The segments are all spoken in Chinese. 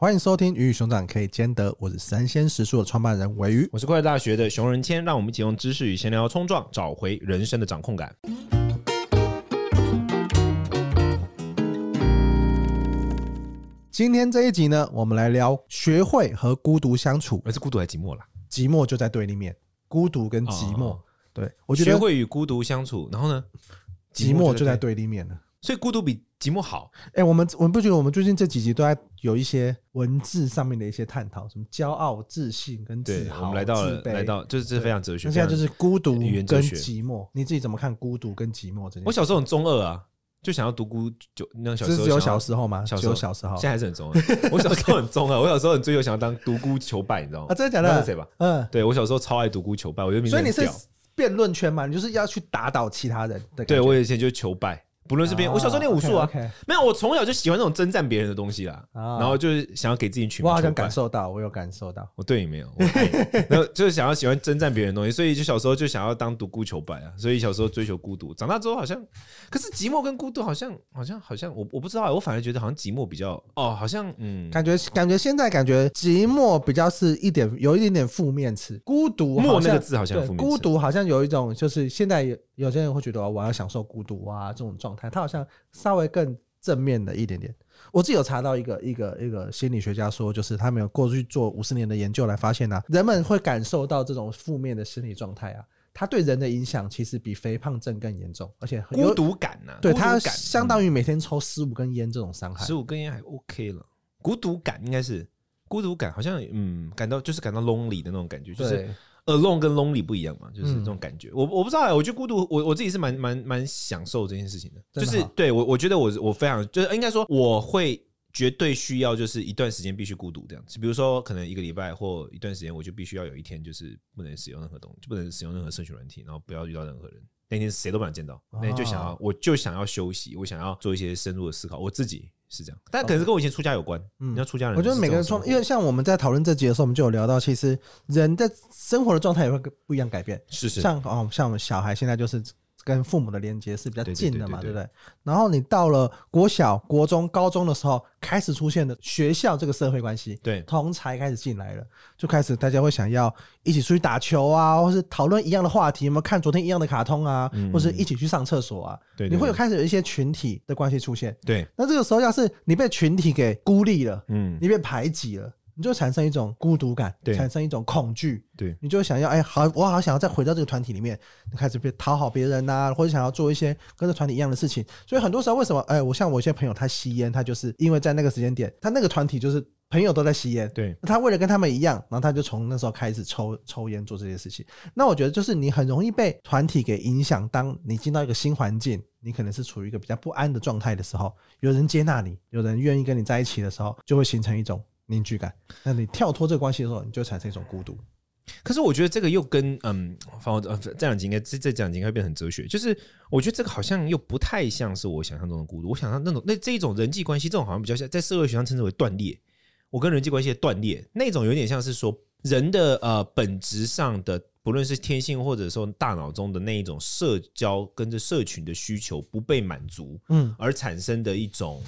欢迎收听《鱼与熊掌可以兼得》，我是神仙食宿的创办人韦鱼，我是快乐大学的熊仁谦，让我们一起用知识与闲聊冲撞，找回人生的掌控感。今天这一集呢，我们来聊学会和孤独相处，而是孤独还是寂寞啦？寂寞就在对立面，孤独跟寂寞，哦、对我觉得学会与孤独相处，然后呢，寂寞就在对立面了。所以孤独比寂寞好。哎、欸，我们我们不觉得我们最近这几集都在有一些文字上面的一些探讨，什么骄傲、自信跟自豪。我们来到了，来到就是这非常哲学。那现在就是孤独跟寂寞，你自己怎么看孤独跟寂寞这件事？我小时候很中二啊，就想要独孤就那个小时候。只有小时候吗？小时候，小时候，现在还是很中二。我小时候很中二，我小时候很追求想要当独孤求败，你知道吗？啊，真的假的？是谁吧？嗯，对我小时候超爱独孤求败，我觉得所以你是辩论圈嘛？你就是要去打倒其他人的。对我以前就是求败。不论是别人，我小时候练武术啊，没有，我从小就喜欢那种征战别人的东西啦，然后就是想要给自己取名。我好像感受到，我有感受到，我对你没有，然后 就是想要喜欢征战别人的东西，所以就小时候就想要当独孤求败啊，所以小时候追求孤独，长大之后好像，可是寂寞跟孤独好像好像好像我我不知道，我反而觉得好像寂寞比较哦，好像嗯，感觉感觉现在感觉寂寞比较是一点有一点点负面词，孤独寞那个字好像孤独好像有一种就是现在有有些人会觉得我要享受孤独啊这种状态，他好像。稍微更正面的一点点，我自己有查到一个一个一个心理学家说，就是他们有过去做五十年的研究来发现呢、啊，人们会感受到这种负面的心理状态啊，它对人的影响其实比肥胖症更严重，而且孤独感呢、啊，对它相当于每天抽十五根烟这种伤害，十五根烟还 OK 了，孤独感应该是孤独感，好像嗯，感到就是感到 lonely 的那种感觉，就是。Alone 跟 lonely 不一样嘛，就是这种感觉。嗯、我我不知道、欸，我觉得孤独，我我自己是蛮蛮蛮享受这件事情的。就是对我，我觉得我我非常就是应该说，我会绝对需要就是一段时间必须孤独这样子。比如说，可能一个礼拜或一段时间，我就必须要有一天就是不能使用任何东西，就不能使用任何社群软体，然后不要遇到任何人。那天谁都不想见到，那天就想要，我就想要休息，我想要做一些深入的思考，我自己。是这样，但可能是跟我以前出家有关。嗯，你要出家人，我觉得每个人创，因为像我们在讨论这集的时候，我们就有聊到，其实人在生活的状态也会不一样改变。是是，像哦，像我们小孩现在就是。跟父母的连接是比较近的嘛，对不对？然后你到了国小、国中、高中的时候，开始出现的学校这个社会关系，对，同才开始进来了，就开始大家会想要一起出去打球啊，或是讨论一样的话题，有没有看昨天一样的卡通啊，或是一起去上厕所啊？对，你会有开始有一些群体的关系出现。对，那这个时候要是你被群体给孤立了，嗯，你被排挤了。你就产生一种孤独感，对，产生一种恐惧，对，你就想要，哎，好，我好想要再回到这个团体里面，你开始被讨好别人呐、啊，或者想要做一些跟这团体一样的事情。所以很多时候，为什么，哎，我像我一些朋友，他吸烟，他就是因为在那个时间点，他那个团体就是朋友都在吸烟，对，他为了跟他们一样，然后他就从那时候开始抽抽烟做这些事情。那我觉得就是你很容易被团体给影响，当你进到一个新环境，你可能是处于一个比较不安的状态的时候，有人接纳你，有人愿意跟你在一起的时候，就会形成一种。凝聚感，那你跳脱这个关系的时候，你就产生一种孤独。可是我觉得这个又跟嗯，反正这两集应该这这两集应该变成哲学。就是我觉得这个好像又不太像是我想象中的孤独。我想象那种那这一种人际关系，这种好像比较像在社会学上称之为断裂。我跟人际关系的断裂，那种有点像是说人的呃本质上的，不论是天性或者说大脑中的那一种社交跟着社群的需求不被满足，嗯，而产生的一种。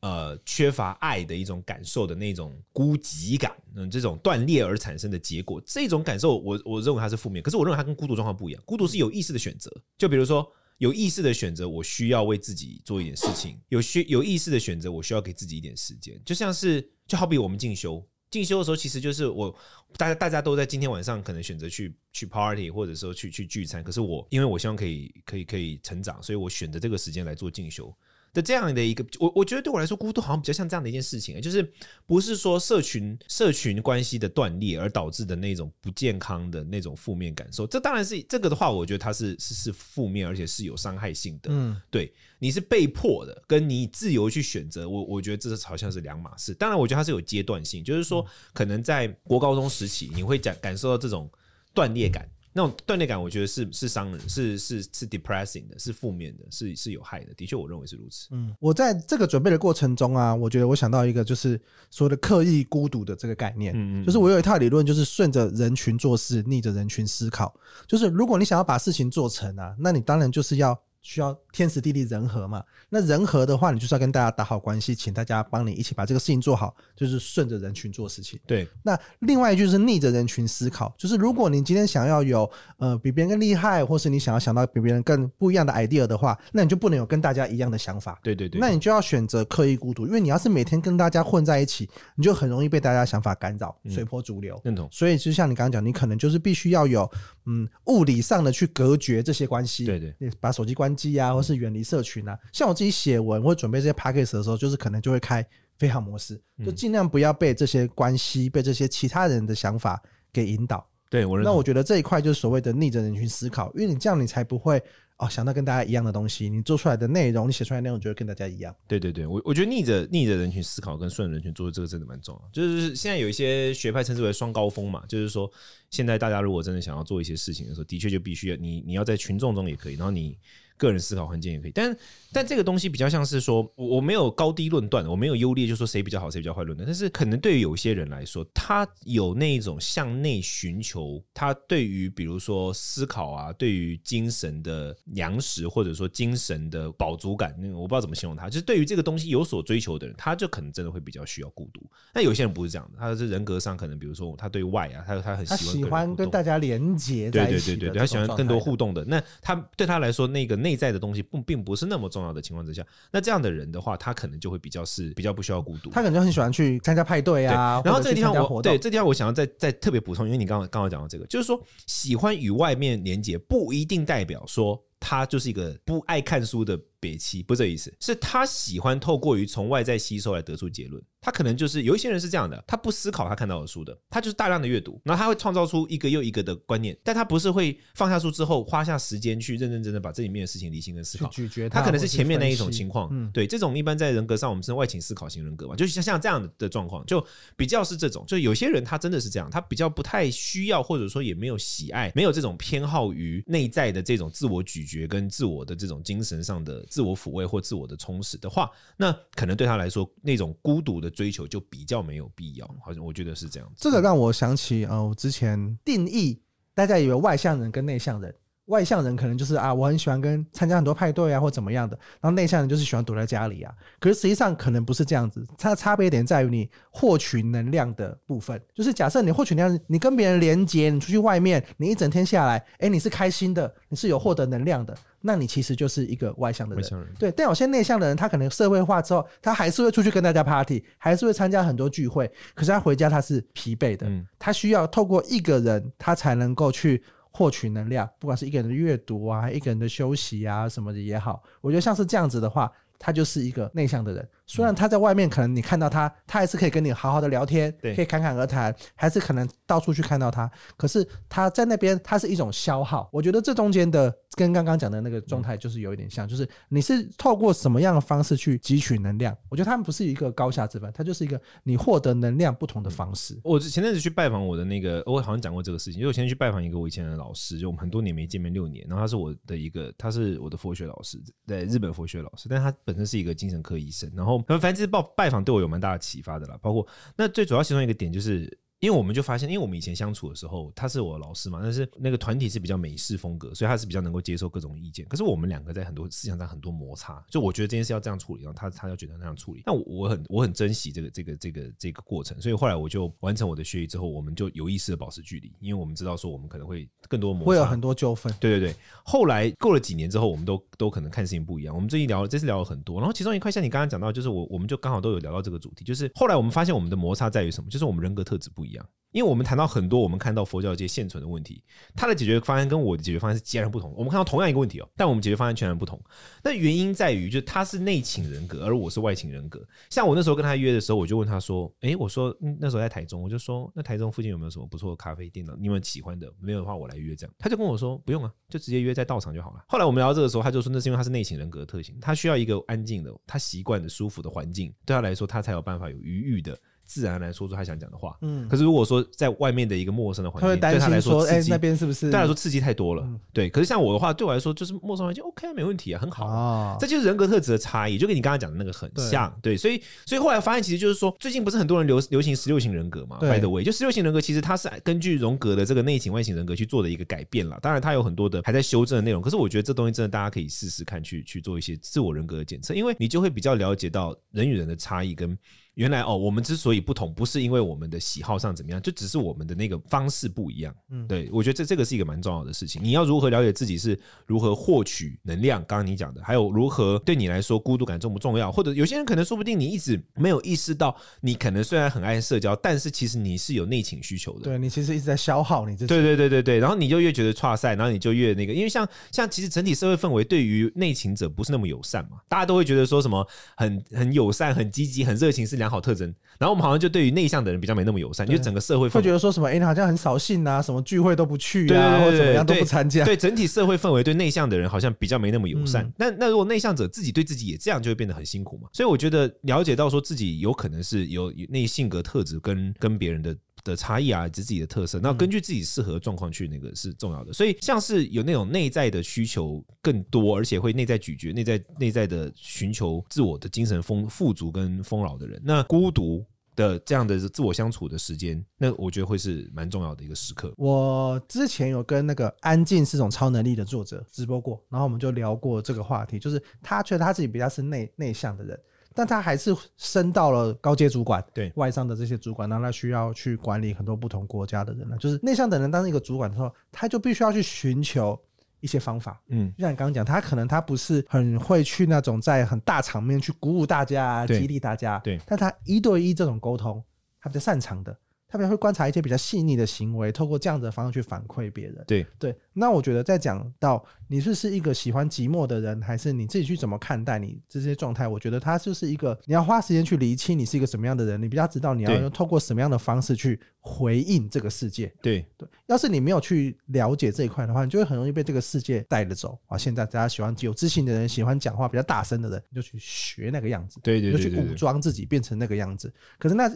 呃，缺乏爱的一种感受的那种孤寂感，嗯，这种断裂而产生的结果，这种感受我，我我认为它是负面。可是我认为它跟孤独状况不一样，孤独是有意识的选择。就比如说，有意识的选择，我需要为自己做一点事情；有需有意识的选择，我需要给自己一点时间。就像是，就好比我们进修，进修的时候，其实就是我大家大家都在今天晚上可能选择去去 party，或者说去去聚餐。可是我，因为我希望可以可以可以成长，所以我选择这个时间来做进修。的这样的一个，我我觉得对我来说，孤独好像比较像这样的一件事情，就是不是说社群社群关系的断裂而导致的那种不健康的那种负面感受。这当然是这个的话，我觉得它是是是负面，而且是有伤害性的。嗯，对，你是被迫的，跟你自由去选择，我我觉得这是好像是两码事。当然，我觉得它是有阶段性，就是说可能在国高中时期，你会感感受到这种断裂感。那种断裂感，我觉得是是伤人，是是是 depressing 的，是负面的，是是有害的。的确，我认为是如此。嗯，我在这个准备的过程中啊，我觉得我想到一个，就是所谓的刻意孤独的这个概念。嗯嗯，就是我有一套理论，就是顺着人群做事，逆着人群思考。就是如果你想要把事情做成啊，那你当然就是要需要天时地利人和嘛。那人和的话，你就是要跟大家打好关系，请大家帮你一起把这个事情做好，就是顺着人群做事情。对。那另外一句是逆着人群思考，就是如果你今天想要有呃比别人更厉害，或是你想要想到比别人更不一样的 idea 的话，那你就不能有跟大家一样的想法。对对对。那你就要选择刻意孤独，因为你要是每天跟大家混在一起，你就很容易被大家想法干扰，随波逐流。认同。所以就像你刚刚讲，你可能就是必须要有嗯物理上的去隔绝这些关系。对对。你把手机关机啊，或是远离社群啊。像我自己写文或准备这些 p a c k a g e 的时候，就是可能就会开飞行模式，就尽量不要被这些关系、被这些其他人的想法给引导。对，我认。那我觉得这一块就是所谓的逆着人群思考，因为你这样你才不会。哦，想到跟大家一样的东西，你做出来的内容，你写出来的内容就会跟大家一样。对对对，我我觉得逆着逆着人群思考跟顺着人群做这个真的蛮重要。就是现在有一些学派称之为双高峰嘛，就是说现在大家如果真的想要做一些事情的时候，的确就必须要你你要在群众中也可以，然后你。个人思考环境也可以，但但这个东西比较像是说，我我没有高低论断，我没有优劣，就说谁比较好，谁比较坏论断。但是可能对于有些人来说，他有那一种向内寻求，他对于比如说思考啊，对于精神的粮食或者说精神的饱足感，那个我不知道怎么形容他，就是对于这个东西有所追求的人，他就可能真的会比较需要孤独。但有些人不是这样的，他是人格上可能，比如说他对外啊，他他很喜欢他喜欢跟大家连接，对对对对对，他喜欢更多互动的。那他对他来说，那个内在的东西不并不是那么重要的情况之下，那这样的人的话，他可能就会比较是比较不需要孤独，他可能就很喜欢去参加派对啊。然后这个地方我对这地方我想要再再特别补充，因为你刚刚刚刚讲到这个，就是说喜欢与外面连接，不一定代表说他就是一个不爱看书的。别气不是这意思，是他喜欢透过于从外在吸收来得出结论。他可能就是有一些人是这样的，他不思考他看到的书的，他就是大量的阅读，然后他会创造出一个又一个的观念，但他不是会放下书之后花下时间去认认真真的把这里面的事情理性跟思考。他可能是前面那一种情况，嗯对这种一般在人格上我们是外倾思考型人格嘛，就是像像这样的的状况，就比较是这种，就有些人他真的是这样，他比较不太需要或者说也没有喜爱，没有这种偏好于内在的这种自我咀嚼跟自我的这种精神上的自我抚慰或自我的充实的话，那可能对他来说，那种孤独的追求就比较没有必要。好像我觉得是这样。这个让我想起，呃，我之前定义，大家以为外向人跟内向人。外向人可能就是啊，我很喜欢跟参加很多派对啊，或怎么样的。然后内向人就是喜欢躲在家里啊。可是实际上可能不是这样子，它的差别点在于你获取能量的部分。就是假设你获取能量，你跟别人连接，你出去外面，你一整天下来，哎，你是开心的，你是有获得能量的，那你其实就是一个外向的人。外向人。对，但有些内向的人，他可能社会化之后，他还是会出去跟大家 party，还是会参加很多聚会。可是他回家他是疲惫的，他需要透过一个人，他才能够去。获取能量，不管是一个人的阅读啊，一个人的休息啊，什么的也好，我觉得像是这样子的话，他就是一个内向的人。虽然他在外面可能你看到他，他还是可以跟你好好的聊天，对，可以侃侃而谈，还是可能到处去看到他。可是他在那边，他是一种消耗。我觉得这中间的跟刚刚讲的那个状态就是有一点像，就是你是透过什么样的方式去汲取能量？我觉得他们不是一个高下之分，它就是一个你获得能量不同的方式。我前阵子去拜访我的那个，我好像讲过这个事情，因为我前天去拜访一个我以前的老师，就我们很多年没见面，六年，然后他是我的一个，他是我的佛学老师，对，日本佛学老师，但他本身是一个精神科医生，然后反正就是报。拜访对我有蛮大的启发的啦，包括那最主要其中一个点就是。因为我们就发现，因为我们以前相处的时候，他是我的老师嘛，但是那个团体是比较美式风格，所以他是比较能够接受各种意见。可是我们两个在很多思想上很多摩擦，就我觉得这件事要这样处理，然后他他要觉得那样处理。那我我很我很珍惜这个这个这个这个过程，所以后来我就完成我的学习之后，我们就有意识的保持距离，因为我们知道说我们可能会更多摩擦，会有很多纠纷。对对对。后来过了几年之后，我们都都可能看事情不一样。我们最近聊这次聊了很多，然后其中一块像你刚刚讲到，就是我我们就刚好都有聊到这个主题，就是后来我们发现我们的摩擦在于什么？就是我们人格特质不一样。一样因为我们谈到很多我们看到佛教界现存的问题，他的解决方案跟我的解决方案是截然不同。我们看到同样一个问题哦，但我们解决方案全然不同。那原因在于，就是他是内倾人格，而我是外倾人格。像我那时候跟他约的时候，我就问他说：“诶，我说嗯那时候在台中，我就说那台中附近有没有什么不错的咖啡店呢？你们喜欢的，没有的话我来约。”这样，他就跟我说：“不用啊，就直接约在道场就好了。”后来我们聊到这个时候，他就说：“那是因为他是内倾人格的特性，他需要一个安静的、他习惯的、舒服的环境，对他来说，他才有办法有余裕的。”自然来说出他想讲的话。嗯，可是如果说在外面的一个陌生的环境，他会担心说，哎、欸，那边是不是？对他来说刺激太多了。嗯、对，可是像我的话，对我来说就是陌生环境，OK 啊，没问题啊，很好。哦，这就是人格特质的差异，就跟你刚刚讲的那个很像。对，对，所以所以后来发现，其实就是说，最近不是很多人流流行十六型人格嘛？By the way，就十六型人格其实它是根据荣格的这个内倾外型人格去做的一个改变了。当然，它有很多的还在修正的内容。可是我觉得这东西真的大家可以试试看，去去做一些自我人格的检测，因为你就会比较了解到人与人的差异跟。原来哦，我们之所以不同，不是因为我们的喜好上怎么样，就只是我们的那个方式不一样。嗯，对，我觉得这这个是一个蛮重要的事情。你要如何了解自己，是如何获取能量？刚刚你讲的，还有如何对你来说孤独感重不重要？或者有些人可能说不定你一直没有意识到，你可能虽然很爱社交，但是其实你是有内情需求的。对，你其实一直在消耗你自己。对对对对对，然后你就越觉得差赛，然后你就越那个，因为像像其实整体社会氛围对于内情者不是那么友善嘛，大家都会觉得说什么很很友善、很积极、很热情是良好特征，然后。我们好像就对于内向的人比较没那么友善，因为整个社会会觉得说什么，哎，你好像很扫兴啊，什么聚会都不去啊，或者怎么样都不参加。对整体社会氛围，对内向的人好像比较没那么友善。那那如果内向者自己对自己也这样，就会变得很辛苦嘛。所以我觉得了解到说自己有可能是有那性格特质跟跟别人的。的差异啊，以及自己的特色，那根据自己适合状况去那个是重要的。所以像是有那种内在的需求更多，而且会内在咀嚼、内在内在的寻求自我的精神丰富足跟丰饶的人，那孤独的这样的自我相处的时间，那我觉得会是蛮重要的一个时刻。我之前有跟那个安静是种超能力的作者直播过，然后我们就聊过这个话题，就是他觉得他自己比较是内内向的人。但他还是升到了高阶主管，对外商的这些主管，然后他需要去管理很多不同国家的人了。就是内向的人当一个主管的时候，他就必须要去寻求一些方法。嗯，就像你刚刚讲，他可能他不是很会去那种在很大场面去鼓舞大家、激励大家，对，但他一对一这种沟通，他比较擅长的。特别会观察一些比较细腻的行为，透过这样子的方式去反馈别人。对对，那我觉得在讲到你是是一个喜欢寂寞的人，还是你自己去怎么看待你这些状态？我觉得它就是一个你要花时间去厘清你是一个什么样的人，你比较知道你要用透过什么样的方式去回应这个世界。对对，要是你没有去了解这一块的话，你就会很容易被这个世界带着走啊。现在大家喜欢有自信的人，喜欢讲话比较大声的人，你就去学那个样子，对对，就去武装自己变成那个样子。可是那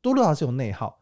多多少少是有内耗。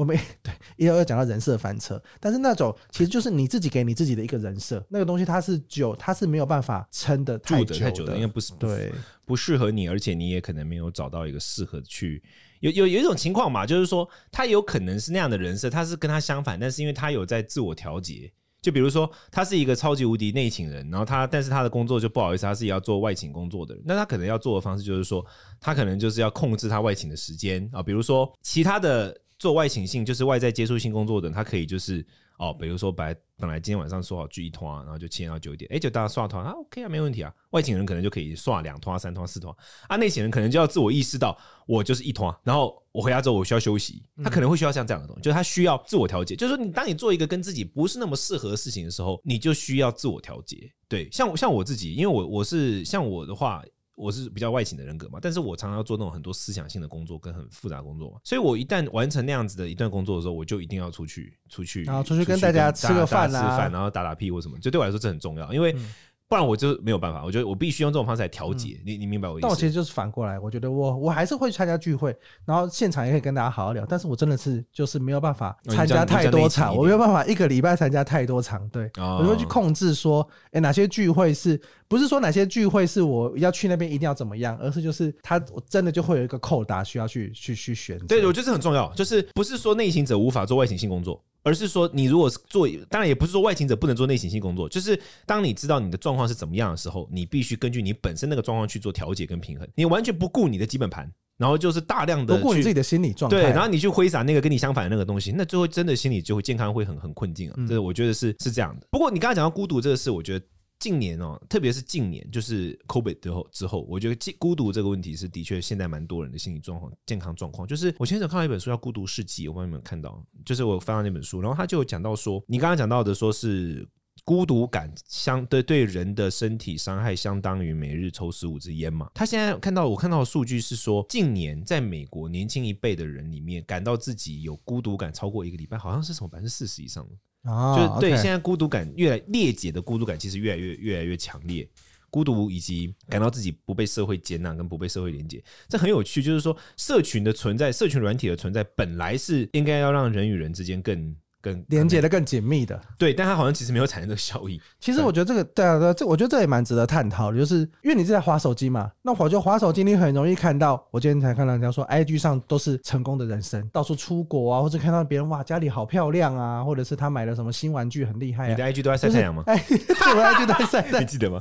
我们 对，也有要讲到人设翻车，但是那种其实就是你自己给你自己的一个人设，那个东西它是久，它是没有办法撑得太久的，太久的，因为不是。对不适合你，而且你也可能没有找到一个适合去有有有一种情况嘛，就是说他有可能是那样的人设，他是跟他相反，但是因为他有在自我调节，就比如说他是一个超级无敌内勤人，然后他但是他的工作就不好意思，他是要做外勤工作的人，那他可能要做的方式就是说，他可能就是要控制他外勤的时间啊，比如说其他的。做外勤性就是外在接触性工作的人，他可以就是哦，比如说本来本来今天晚上说好聚一团，然后就签到九点，哎，就大家刷团啊，OK 啊，没问题啊。外勤人可能就可以刷两团、三团、四团啊，内勤人可能就要自我意识到我就是一团，然后我回家之后我需要休息，他可能会需要像这样的东西，就是他需要自我调节。就是说，你当你做一个跟自己不是那么适合的事情的时候，你就需要自我调节。对，像像我自己，因为我我是像我的话。我是比较外倾的人格嘛，但是我常常要做那种很多思想性的工作跟很复杂的工作嘛，所以我一旦完成那样子的一段工作的时候，我就一定要出去出去，然后出去跟大家吃个饭啊，吃饭，然后打打屁或什么，就对我来说这很重要，因为。嗯不然我就没有办法，我觉得我必须用这种方式来调节。你你明白我意思？但我其实就是反过来，我觉得我我还是会参加聚会，然后现场也可以跟大家好好聊。但是我真的是就是没有办法参加太多场，我没有办法一个礼拜参加太多场。对，我就会去控制说，哎，哪些聚会是不是说哪些聚会是我要去那边一定要怎么样，而是就是他我真的就会有一个扣打需要去去去选。对，我觉得这很重要，就是不是说内行者无法做外行性工作。而是说，你如果是做，当然也不是说外勤者不能做内行性工作，就是当你知道你的状况是怎么样的时候，你必须根据你本身那个状况去做调节跟平衡。你完全不顾你的基本盘，然后就是大量的不顾你自己的心理状态，对，然后你去挥洒那个跟你相反的那个东西，那最后真的心理就会健康会很很困境啊。这我觉得是是这样的。不过你刚才讲到孤独这个事，我觉得。近年哦，特别是近年，就是 COVID 之后之后，我觉得孤独这个问题是的确现在蛮多人的心理状况、健康状况。就是我前阵看到一本书叫《孤独世纪》，我不知道有没有看到？就是我翻到那本书，然后他就讲到说，你刚刚讲到的，说是孤独感相对对人的身体伤害相当于每日抽十五支烟嘛。他现在看到我看到的数据是说，近年在美国年轻一辈的人里面，感到自己有孤独感超过一个礼拜，好像是什么百分之四十以上。啊，就是对，现在孤独感越来，裂解的孤独感其实越来越越来越强烈。孤独以及感到自己不被社会接纳跟不被社会连接，这很有趣。就是说，社群的存在，社群软体的存在，本来是应该要让人与人之间更。更连接的更紧密的，对，但它好像其实没有产生这个效益。其实我觉得这个，对啊，对，这我觉得这也蛮值得探讨的，就是因为你是在滑手机嘛，那我就滑手机，你很容易看到。我今天才看到人家说，IG 上都是成功的人生，到处出国啊，或者看到别人哇家里好漂亮啊，或者是他买了什么新玩具很厉害啊。你的 IG 都在晒太阳吗？哎，我的 IG 都在晒太阳，你记得吗？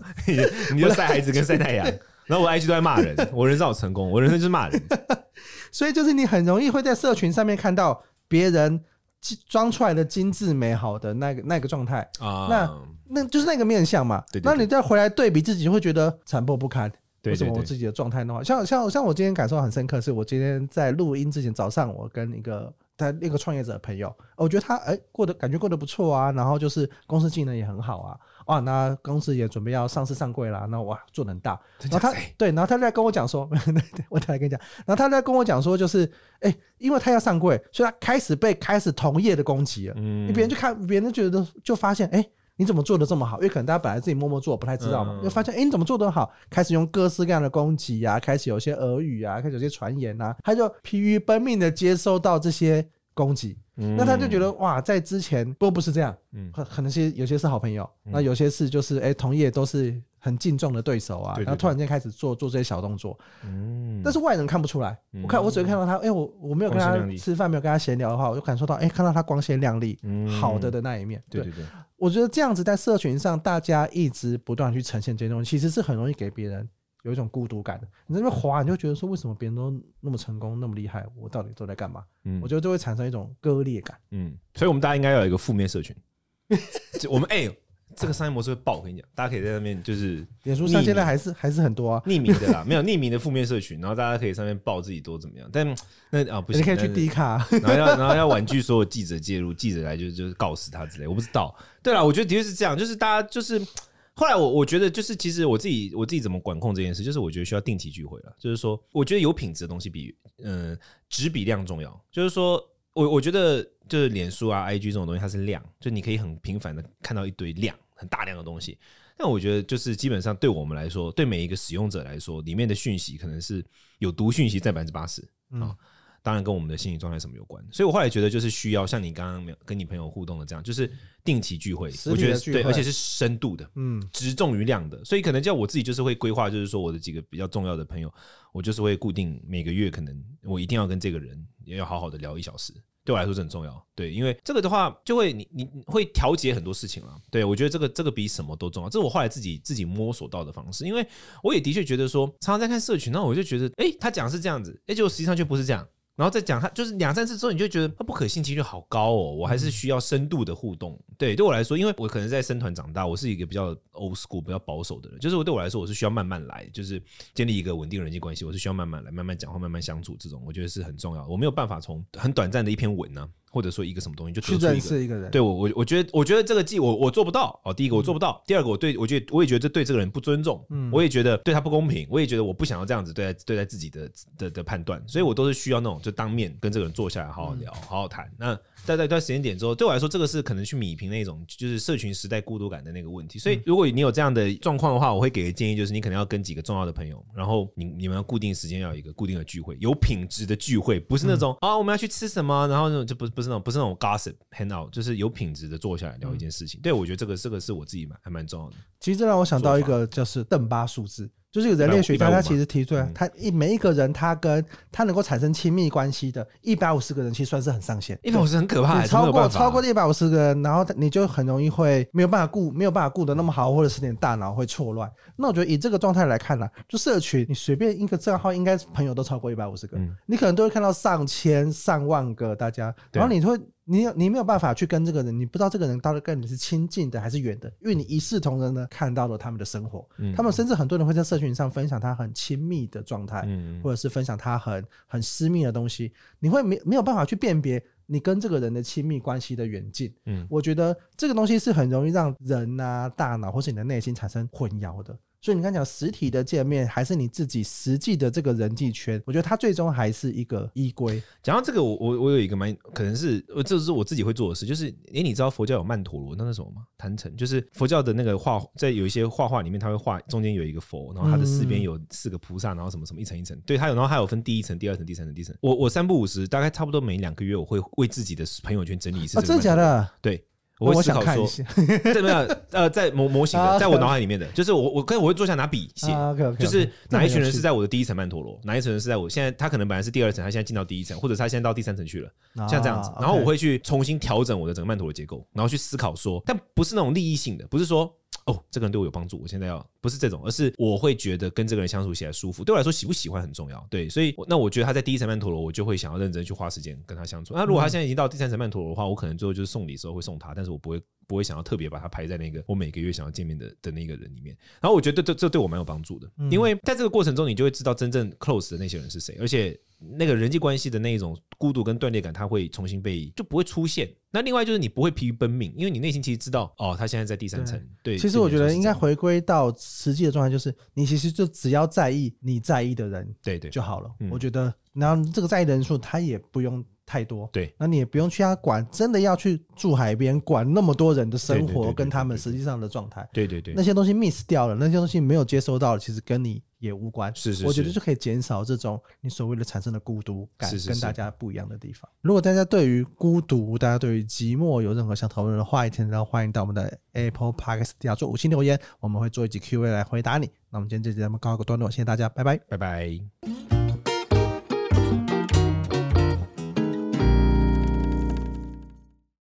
你就 晒孩子跟晒太阳，然后我 IG 都在骂人，我人生好成功，我人生就是骂人。所以就是你很容易会在社群上面看到别人。装出来的精致美好的那个那个状态啊，那那就是那个面相嘛。对对对，那你再回来对比自己，会觉得残破不堪。为什么我自己的状态那么好？像像像我今天感受很深刻，是我今天在录音之前早上，我跟一个。他那个创业者的朋友，我觉得他哎、欸、过得感觉过得不错啊，然后就是公司技能也很好啊，哇，那公司也准备要上市上柜啦，那哇做的很大，然后他对，然后他在跟我讲说，我再来跟你讲，然后他在跟我讲说，就是哎、欸，因为他要上柜，所以他开始被开始同业的攻击了，嗯，别人就看，别人觉得就发现哎。欸你怎么做的这么好？因为可能大家本来自己默默做，不太知道嘛。就发现，哎，你怎么做的好？开始用各式各样的攻击啊，开始有些耳语啊，开始有些传言啊，他就疲于奔命的接收到这些攻击。那他就觉得哇，在之前都不是这样，嗯，可能是有些是好朋友，那有些是就是哎，同业都是很敬重的对手啊，然后突然间开始做做这些小动作，嗯，但是外人看不出来。我看我只会看到他，哎，我我没有跟他吃饭，没有跟他闲聊的话，我就感受到，哎，看到他光鲜亮丽，好的的那一面。对对对。我觉得这样子在社群上，大家一直不断去呈现这些东西，其实是很容易给别人有一种孤独感的。你在那边滑，你就觉得说，为什么别人都那么成功，那么厉害，我到底都在干嘛？嗯，我觉得就会产生一种割裂感。嗯，所以我们大家应该要有一个负面社群。我们哎、欸，这个商业模式会爆，我跟你讲，大家可以在上面就是，脸书上现在还是还是很多啊，匿名的啦，没有 匿名的负面社群，然后大家可以上面报自己多怎么样，但。那啊不行，你可以去 D 卡，然后要然后要婉拒所有记者介入，记者来就就是告死他之类，我不知道。对了，我觉得的确是这样，就是大家就是后来我我觉得就是其实我自己我自己怎么管控这件事，就是我觉得需要定期聚会了，就是说我觉得有品质的东西比嗯质比量重要，就是说我我觉得就是脸书啊 IG 这种东西它是量，就你可以很频繁的看到一堆量很大量的东西，但我觉得就是基本上对我们来说，对每一个使用者来说，里面的讯息可能是有毒讯息在百分之八十啊。当然跟我们的心理状态什么有关，所以我后来觉得就是需要像你刚刚跟你朋友互动的这样，就是定期聚会，我觉得对，而且是深度的，嗯，直重于量的，所以可能叫我自己就是会规划，就是说我的几个比较重要的朋友，我就是会固定每个月可能我一定要跟这个人也要好好的聊一小时，对我来说是很重要，对，因为这个的话就会你你会调节很多事情了，对我觉得这个这个比什么都重要，这是我后来自己自己摸索到的方式，因为我也的确觉得说常常在看社群，那我就觉得哎，他讲是这样子，哎，就实际上却不是这样。然后再讲他，就是两三次之后，你就觉得他不可信几率好高哦。我还是需要深度的互动。对，对我来说，因为我可能在生团长大，我是一个比较 old school、比较保守的人。就是我对我来说，我是需要慢慢来，就是建立一个稳定人际关系，我是需要慢慢来，慢慢讲话，慢慢相处。这种我觉得是很重要。我没有办法从很短暂的一篇文呢、啊。或者说一个什么东西就得罪一个人，对我我我觉得我觉得这个计我我做不到哦。第一个我做不到，第二个我对我觉得我也觉得这对这个人不尊重，嗯，我也觉得对他不公平，我也觉得我不想要这样子对待对待自己的的的判断，所以我都是需要那种就当面跟这个人坐下来好好聊，好好谈。那在在一段时间点之后，对我来说这个是可能去米平那种就是社群时代孤独感的那个问题。所以如果你有这样的状况的话，我会给个建议，就是你可能要跟几个重要的朋友，然后你你们要固定时间要有一个固定的聚会，有品质的聚会，不是那种啊我们要去吃什么，然后那种就不不是那种不是那种 gossip hang out，，就是有品质的坐下来聊一件事情。嗯、对，我觉得这个这个是我自己蛮还蛮重要的。其实这让我想到一个，就是邓巴数字。就是有人类学家，他其实提出来，他一每一个人，他跟他能够产生亲密关系的，一百五十个人，其实算是很上限。一百五十很可怕，超过超过一百五十个人，然后你就很容易会没有办法顾，没有办法顾得那么好，或者是你的大脑会错乱。那我觉得以这个状态来看呢，就社群，你随便一个账号，应该朋友都超过一百五十个，你可能都会看到上千上万个大家，然后你会。你你没有办法去跟这个人，你不知道这个人到底跟你是亲近的还是远的，因为你一视同仁的看到了他们的生活，他们甚至很多人会在社群上分享他很亲密的状态，或者是分享他很很私密的东西，你会没没有办法去辨别你跟这个人的亲密关系的远近。嗯，我觉得这个东西是很容易让人啊大脑或是你的内心产生混淆的。所以你刚讲实体的见面，还是你自己实际的这个人际圈，我觉得它最终还是一个依归。讲到这个，我我我有一个蛮可能是，这是我自己会做的事，就是诶，你知道佛教有曼陀罗，那是什么吗？坛城，就是佛教的那个画，在有一些画画里面，它会画中间有一个佛，然后它的四边有四个菩萨，然后什么什么一层一层，对，它有，然后还有分第一层、第二层、第三层、第四层。我我三不五时，大概差不多每两个月，我会为自己的朋友圈整理一次。啊，真的假的？对。我会思考说，对没有呃，在模模型的，在我脑海里面的，就是我我跟我会坐下拿笔写，就是哪一群人是在我的第一层曼陀罗，哪一层人是在我现在他可能本来是第二层，他现在进到第一层，或者他现在到第三层去了，像这样子，然后我会去重新调整我的整个曼陀罗结构，然后去思考说，但不是那种利益性的，不是说。哦，这个人对我有帮助，我现在要不是这种，而是我会觉得跟这个人相处起来舒服。对我来说，喜不喜欢很重要。对，所以那我觉得他在第一层曼陀罗，我就会想要认真去花时间跟他相处。那如果他现在已经到第三层曼陀罗的话，我可能最后就是送礼的时候会送他，但是我不会不会想要特别把他排在那个我每个月想要见面的的那个人里面。然后我觉得这这对我蛮有帮助的，因为在这个过程中，你就会知道真正 close 的那些人是谁，而且。那个人际关系的那一种孤独跟断裂感，它会重新被就不会出现。那另外就是你不会疲于奔命，因为你内心其实知道，哦，他现在在第三层。对，其实我觉得应该回归到实际的状态，就是你其实就只要在意你在意的人，对对就好了。我觉得，然后这个在意的人数他也不用太多，对，那你也不用去他管，真的要去住海边管那么多人的生活跟他们实际上的状态，对对对，那些东西 miss 掉了，那些东西没有接收到，其实跟你。也无关，是是是，我觉得就可以减少这种你所谓的产生的孤独感，跟大家不一样的地方。如果大家对于孤独，大家对于寂寞有任何想讨论的话题，然后欢迎到我们的 Apple Podcast 底下做五星留言，我们会做一集 Q&A 来回答你。那我们今天这集咱们告一个段落，谢谢大家，拜拜，拜拜。